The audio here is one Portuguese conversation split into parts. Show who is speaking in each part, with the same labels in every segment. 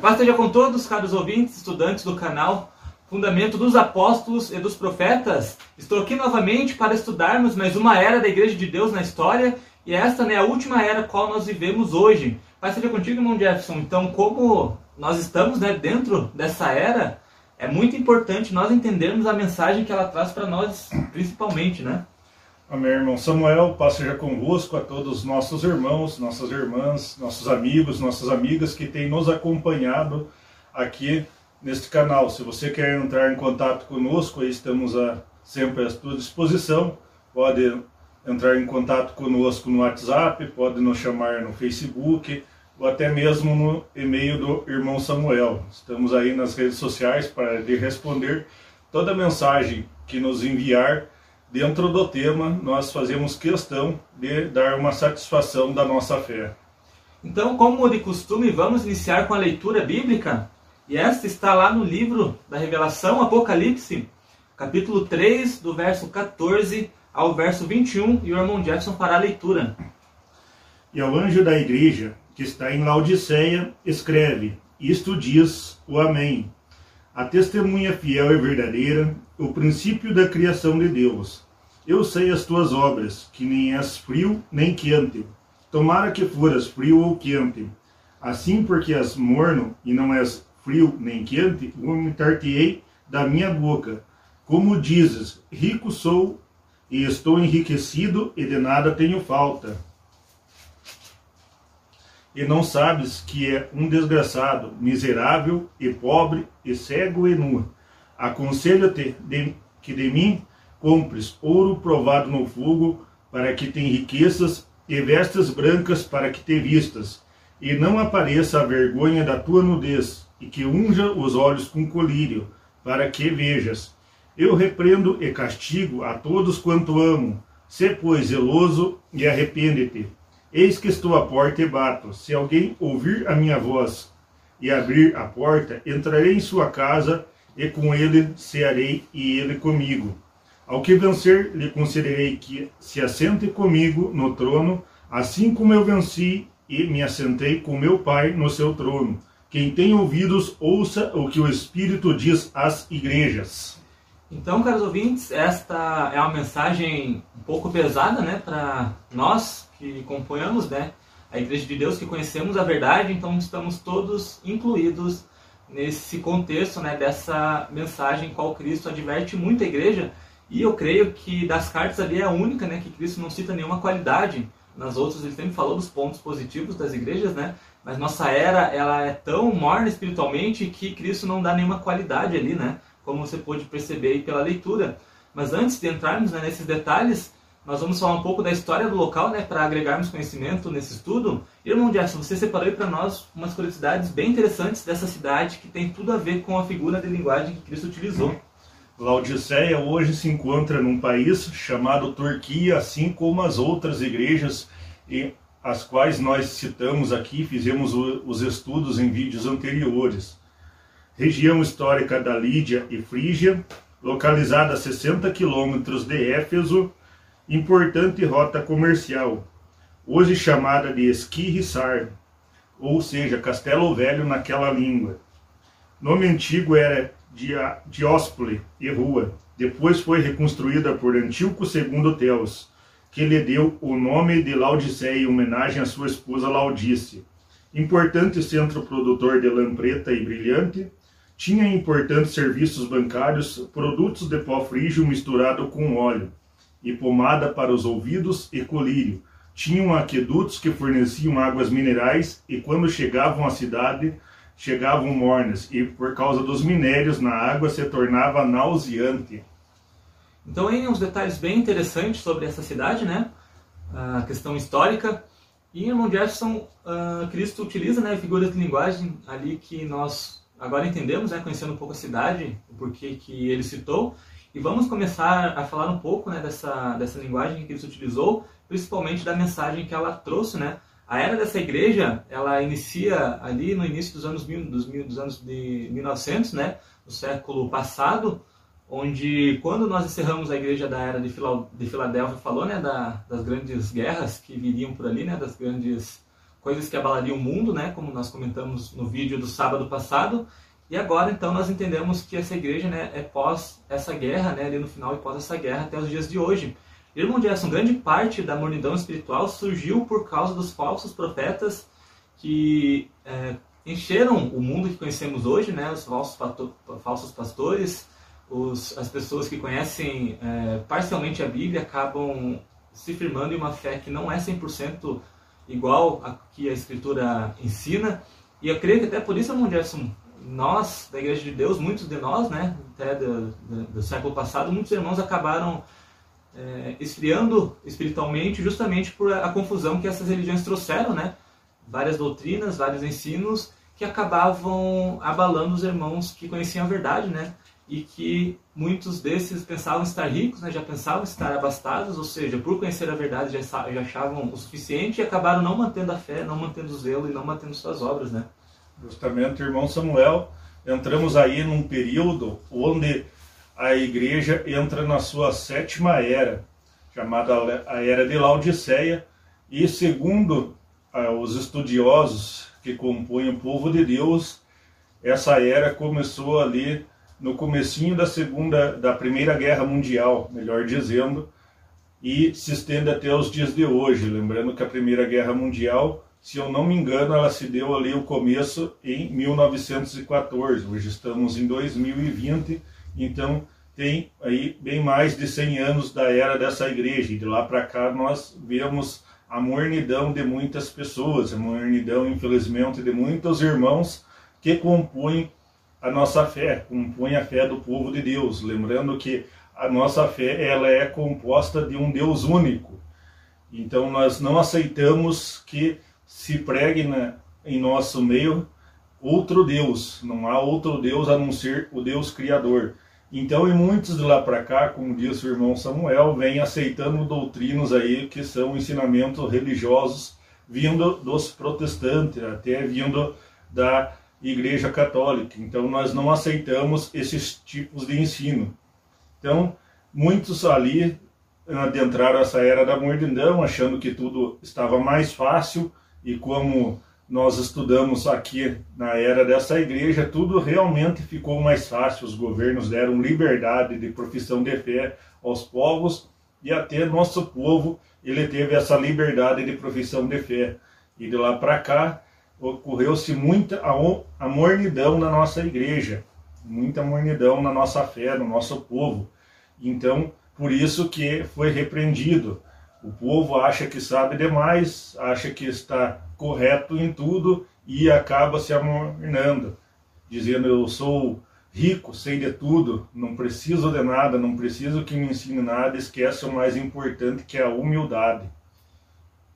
Speaker 1: paz esteja com todos, caros ouvintes, estudantes do canal Fundamento dos Apóstolos e dos Profetas. Estou aqui novamente para estudarmos mais uma era da Igreja de Deus na história e esta né, é a última era qual nós vivemos hoje. Paz esteja contigo, irmão Jefferson. Então, como nós estamos né, dentro dessa era, é muito importante nós entendermos a mensagem que ela traz para nós, principalmente, né?
Speaker 2: Amém, irmão Samuel. Paz seja convosco a todos os nossos irmãos, nossas irmãs, nossos amigos, nossas amigas que têm nos acompanhado aqui neste canal. Se você quer entrar em contato conosco, estamos a, sempre à sua disposição. Pode entrar em contato conosco no WhatsApp, pode nos chamar no Facebook ou até mesmo no e-mail do irmão Samuel. Estamos aí nas redes sociais para lhe responder toda mensagem que nos enviar dentro do tema, nós fazemos questão de dar uma satisfação da nossa fé.
Speaker 1: Então, como de costume, vamos iniciar com a leitura bíblica. E esta está lá no livro da Revelação, Apocalipse, capítulo 3, do verso 14 ao verso 21, e o irmão Jefferson fará a leitura.
Speaker 2: E ao anjo da igreja, que está em Laodiceia, escreve: Isto diz o Amém. A testemunha fiel e verdadeira, o princípio da criação de Deus. Eu sei as tuas obras, que nem és frio nem quente. Tomara que foras frio ou quente. Assim, porque és morno e não és frio nem quente, vomitar-te-ei da minha boca. Como dizes, rico sou e estou enriquecido e de nada tenho falta. E não sabes que é um desgraçado, miserável e pobre e cego e nu Aconselho-te que de mim compres ouro provado no fogo, para que te enriqueças, e vestas brancas para que te vistas, e não apareça a vergonha da tua nudez, e que unja os olhos com colírio, para que vejas. Eu repreendo e castigo a todos quanto amo. Sê, pois, zeloso e arrepende-te. Eis que estou à porta e bato. Se alguém ouvir a minha voz e abrir a porta, entrarei em sua casa e com ele cearei e ele comigo. Ao que vencer, lhe concederei que se assente comigo no trono, assim como eu venci e me assentei com meu Pai no seu trono. Quem tem ouvidos, ouça o que o Espírito diz às igrejas.
Speaker 1: Então, caros ouvintes, esta é uma mensagem um pouco pesada, né, para nós que componhamos, né, a Igreja de Deus, que conhecemos a verdade, então estamos todos incluídos nesse contexto né, dessa mensagem qual Cristo adverte muito a igreja. E eu creio que das cartas ali é a única né, que Cristo não cita nenhuma qualidade. Nas outras ele sempre falou dos pontos positivos das igrejas, né? Mas nossa era ela é tão morna espiritualmente que Cristo não dá nenhuma qualidade ali, né? Como você pôde perceber pela leitura. Mas antes de entrarmos né, nesses detalhes, nós vamos falar um pouco da história do local, né, para agregarmos conhecimento nesse estudo. Irmão Gerson, você separou para nós umas curiosidades bem interessantes dessa cidade que tem tudo a ver com a figura de linguagem que Cristo utilizou.
Speaker 2: Laodiceia hoje se encontra num país chamado Turquia, assim como as outras igrejas as quais nós citamos aqui, fizemos os estudos em vídeos anteriores. Região histórica da Lídia e Frígia, localizada a 60 quilômetros de Éfeso, importante rota comercial, hoje chamada de Esquirrissar, ou seja, Castelo Velho naquela língua. Nome antigo era Dióspole e Rua, depois foi reconstruída por Antíoco II Teos, que lhe deu o nome de Laodiceia em homenagem à sua esposa Laudice. Importante centro produtor de lã preta e brilhante, tinha importantes serviços bancários, produtos de pó frígio misturado com óleo, e pomada para os ouvidos e colírio. Tinham aquedutos que forneciam águas minerais e quando chegavam à cidade, chegavam mornas e por causa dos minérios na água se tornava nauseante.
Speaker 1: Então aí uns detalhes bem interessantes sobre essa cidade, né? A questão histórica. E irmão Jefferson, uh, Cristo utiliza né, figuras de linguagem ali que nós agora entendemos, né, conhecendo um pouco a cidade, o porquê que ele citou. E vamos começar a falar um pouco né, dessa, dessa linguagem que ele utilizou, principalmente da mensagem que ela trouxe. Né? A era dessa igreja, ela inicia ali no início dos anos, dos, dos anos de 1900, né, do século passado, onde quando nós encerramos a igreja da era de, de Filadélfia, falou né, da, das grandes guerras que viriam por ali, né, das grandes coisas que abalariam o mundo, né, como nós comentamos no vídeo do sábado passado. E agora, então, nós entendemos que essa igreja né, é pós essa guerra, né, ali no final e pós essa guerra até os dias de hoje. Irmão Gerson, grande parte da mornidão espiritual surgiu por causa dos falsos profetas que é, encheram o mundo que conhecemos hoje, né, os falsos, falsos pastores, os, as pessoas que conhecem é, parcialmente a Bíblia acabam se firmando em uma fé que não é 100% igual a que a Escritura ensina. E eu creio que até por isso, irmão Jefferson, nós, da Igreja de Deus, muitos de nós, né, até do, do, do século passado, muitos irmãos acabaram é, esfriando espiritualmente justamente por a, a, confusão que essas religiões trouxeram, né? Várias doutrinas, vários ensinos que acabavam abalando os irmãos que conheciam a verdade, né? E que muitos desses pensavam estar ricos, né? já pensavam estar abastados, ou seja, por conhecer a verdade já, já achavam o suficiente e acabaram não mantendo a fé, não mantendo o zelo e não mantendo suas obras, né?
Speaker 2: Justamente, irmão Samuel, entramos aí num período onde a igreja entra na sua sétima era, chamada a Era de Laodiceia, e segundo ah, os estudiosos que compõem o povo de Deus, essa era começou ali no comecinho da segunda, da primeira guerra mundial, melhor dizendo, e se estende até os dias de hoje. Lembrando que a primeira guerra mundial, se eu não me engano, ela se deu ali o começo em 1914. Hoje estamos em 2020 então, tem aí bem mais de 100 anos da era dessa igreja. E de lá para cá nós vemos a mornidão de muitas pessoas, a mornidão, infelizmente, de muitos irmãos que compõem a nossa fé, compõem a fé do povo de Deus. Lembrando que a nossa fé ela é composta de um Deus único. Então nós não aceitamos que se pregue na, em nosso meio outro Deus. Não há outro Deus a não ser o Deus Criador. Então, e muitos de lá para cá, como disse o irmão Samuel, vêm aceitando doutrinas aí que são ensinamentos religiosos vindo dos protestantes, até vindo da Igreja Católica. Então, nós não aceitamos esses tipos de ensino. Então, muitos ali adentraram essa era da mordidão, achando que tudo estava mais fácil e como nós estudamos aqui na era dessa igreja, tudo realmente ficou mais fácil. Os governos deram liberdade de profissão de fé aos povos e até nosso povo ele teve essa liberdade de profissão de fé. E de lá para cá ocorreu-se muita amornidão na nossa igreja, muita amornidão na nossa fé, no nosso povo. Então, por isso que foi repreendido. O povo acha que sabe demais, acha que está correto em tudo e acaba se amornando, dizendo eu sou rico, sei de tudo, não preciso de nada, não preciso que me ensine nada, esquece o mais importante que é a humildade.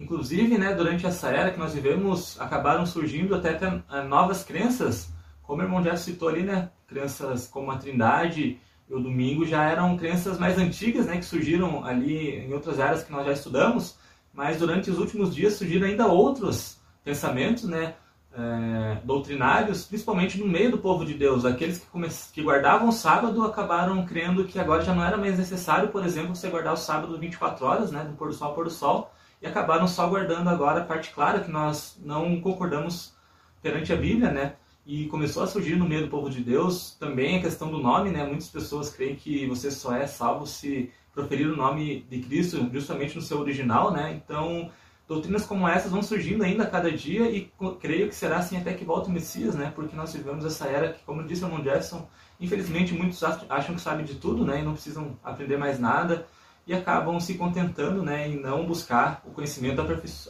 Speaker 1: Inclusive, né, durante essa era que nós vivemos, acabaram surgindo até, até eh, novas crenças, como o irmão já citou ali, né, crenças como a Trindade e o Domingo já eram crenças mais antigas, né, que surgiram ali em outras áreas que nós já estudamos, mas durante os últimos dias surgiram ainda outros pensamentos, né, é, doutrinários, principalmente no meio do povo de Deus. Aqueles que, que guardavam o sábado acabaram crendo que agora já não era mais necessário, por exemplo, você guardar o sábado 24 horas, né, do pôr do sol ao pôr do sol, e acabaram só guardando agora a parte clara que nós não concordamos perante a Bíblia, né? E começou a surgir no meio do povo de Deus também a questão do nome, né? Muitas pessoas creem que você só é salvo se proferir o nome de Cristo justamente no seu original, né? Então, doutrinas como essas vão surgindo ainda a cada dia e creio que será assim até que volte o Messias, né? Porque nós vivemos essa era que, como disse o Jefferson, infelizmente muitos acham que sabem de tudo, né? E não precisam aprender mais nada e acabam se contentando, né? Em não buscar o conhecimento,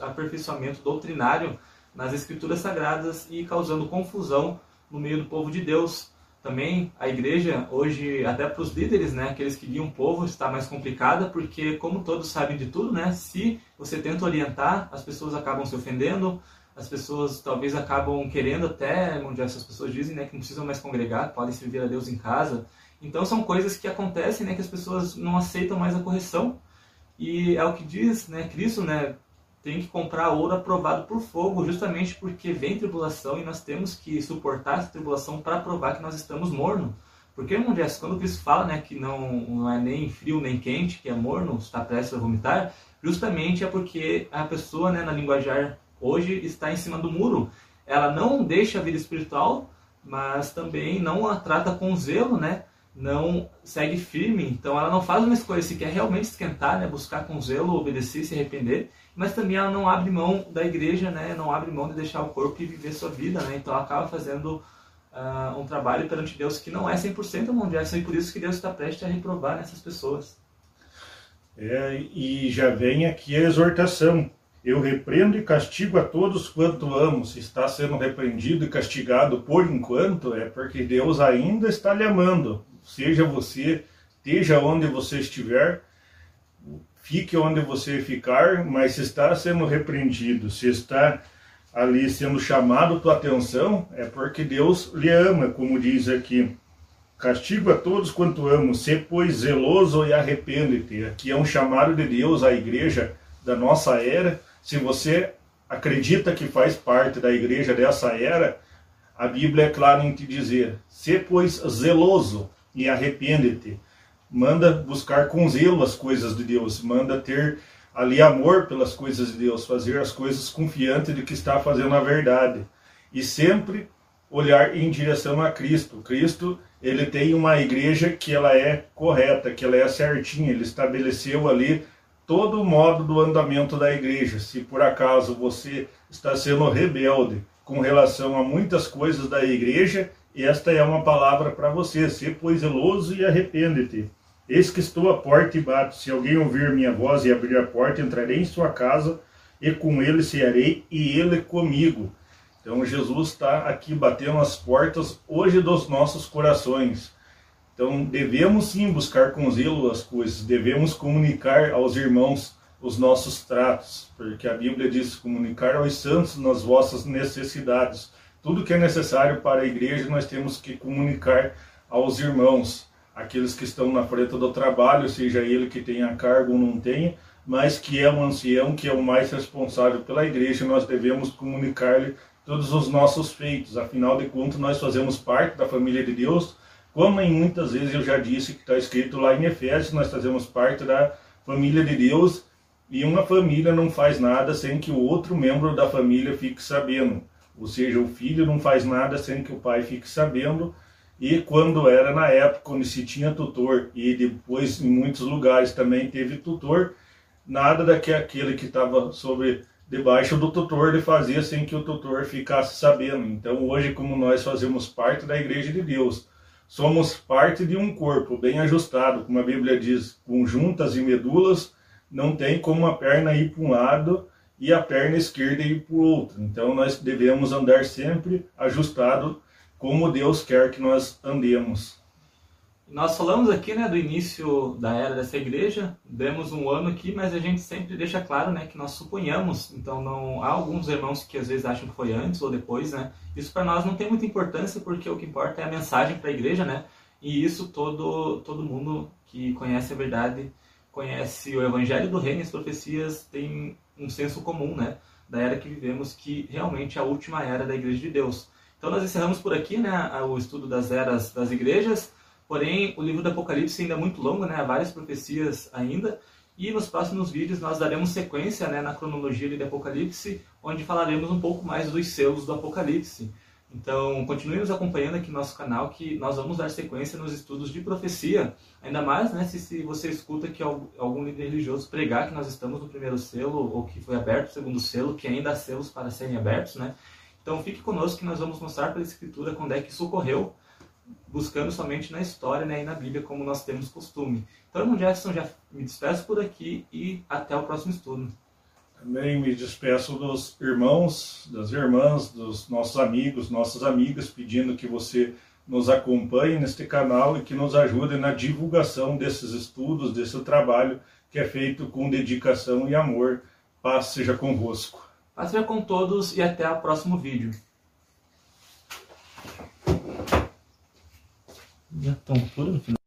Speaker 1: aperfeiçoamento doutrinário nas escrituras sagradas e causando confusão no meio do povo de Deus, também a igreja hoje, até para os líderes, né, aqueles que guiam o povo, está mais complicada, porque como todos sabem de tudo, né, se você tenta orientar, as pessoas acabam se ofendendo, as pessoas talvez acabam querendo até, onde essas pessoas dizem, né, que não precisam mais congregar, podem servir a Deus em casa. Então são coisas que acontecem, né, que as pessoas não aceitam mais a correção. E é o que diz, né, Cristo, né, tem que comprar ouro aprovado por fogo, justamente porque vem tribulação e nós temos que suportar essa tribulação para provar que nós estamos morno. Porque, irmão Jess, quando Cristo fala né, que não, não é nem frio nem quente, que é morno, está prestes a vomitar, justamente é porque a pessoa, né, na linguajar hoje está em cima do muro. Ela não deixa a vida espiritual, mas também não a trata com zelo, né? Não segue firme, então ela não faz uma escolha se quer realmente esquentar, né? Buscar com zelo, obedecer, se arrepender, mas também ela não abre mão da igreja, né? Não abre mão de deixar o corpo e viver sua vida, né? Então ela acaba fazendo uh, um trabalho perante Deus que não é 100% mão de e por isso que Deus está prestes a reprovar nessas pessoas.
Speaker 2: É, e já vem aqui a exortação. Eu repreendo e castigo a todos quanto amo. Se está sendo repreendido e castigado por enquanto, é porque Deus ainda está lhe amando. Seja você, esteja onde você estiver, fique onde você ficar, mas se está sendo repreendido, se está ali sendo chamado tua atenção, é porque Deus lhe ama, como diz aqui. Castigo a todos quanto amo, se pois zeloso e arrepende-te. Aqui é um chamado de Deus à igreja da nossa era. Se você acredita que faz parte da igreja dessa era, a Bíblia é clara em te dizer: se pois zeloso e arrepende-te. Manda buscar com zelo as coisas de Deus, manda ter ali amor pelas coisas de Deus, fazer as coisas confiante de que está fazendo a verdade. E sempre olhar em direção a Cristo. Cristo ele tem uma igreja que ela é correta, que ela é certinha, ele estabeleceu ali todo o modo do andamento da igreja. Se por acaso você está sendo rebelde com relação a muitas coisas da igreja, esta é uma palavra para você. Se pois zeloso e arrepende-te. Eis que estou à porta e bato. Se alguém ouvir minha voz e abrir a porta, entrarei em sua casa e com ele cearei e ele comigo. Então Jesus está aqui batendo as portas hoje dos nossos corações. Então devemos sim buscar com zelo as coisas, devemos comunicar aos irmãos os nossos tratos, porque a Bíblia diz comunicar aos santos nas vossas necessidades. Tudo que é necessário para a igreja nós temos que comunicar aos irmãos, aqueles que estão na frente do trabalho, seja ele que tenha cargo ou não tenha, mas que é um ancião, que é o mais responsável pela igreja, nós devemos comunicar-lhe todos os nossos feitos. Afinal de contas, nós fazemos parte da família de Deus, como em muitas vezes eu já disse que está escrito lá em Efésios, nós fazemos parte da família de Deus e uma família não faz nada sem que o outro membro da família fique sabendo. Ou seja, o filho não faz nada sem que o pai fique sabendo. E quando era na época onde se tinha tutor e depois em muitos lugares também teve tutor, nada daquele que estava sobre debaixo do tutor ele fazia sem que o tutor ficasse sabendo. Então hoje, como nós fazemos parte da igreja de Deus, somos parte de um corpo bem ajustado, como a Bíblia diz, com juntas e medulas, não tem como a perna ir para um lado e a perna esquerda ir para o outro. Então nós devemos andar sempre ajustado como Deus quer que nós andemos.
Speaker 1: Nós falamos aqui né, do início da era dessa igreja, demos um ano aqui, mas a gente sempre deixa claro né, que nós suponhamos, então não há alguns irmãos que às vezes acham que foi antes ou depois, né? Isso para nós não tem muita importância porque o que importa é a mensagem para a igreja, né? E isso todo todo mundo que conhece a verdade, conhece o evangelho do reino e as profecias tem um senso comum, né? Da era que vivemos, que realmente é a última era da igreja de Deus. Então nós encerramos por aqui, né, o estudo das eras das igrejas. Porém, o livro do Apocalipse ainda é muito longo, né? Há várias profecias ainda. E nos próximos vídeos nós daremos sequência né, na cronologia do Apocalipse, onde falaremos um pouco mais dos selos do Apocalipse. Então, continue nos acompanhando aqui no nosso canal, que nós vamos dar sequência nos estudos de profecia. Ainda mais né, se, se você escuta que algum líder religioso pregar que nós estamos no primeiro selo, ou que foi aberto o segundo selo, que ainda há selos para serem abertos. Né? Então, fique conosco que nós vamos mostrar pela Escritura quando é que isso ocorreu buscando somente na história né, e na Bíblia, como nós temos costume. Então, irmão Jefferson, já me despeço por aqui e até o próximo estudo.
Speaker 2: Também me despeço dos irmãos, das irmãs, dos nossos amigos, nossas amigas, pedindo que você nos acompanhe neste canal e que nos ajude na divulgação desses estudos, desse trabalho que é feito com dedicação e amor. Paz seja convosco.
Speaker 1: Paz seja com todos e até o próximo vídeo. Já estão tudo no final.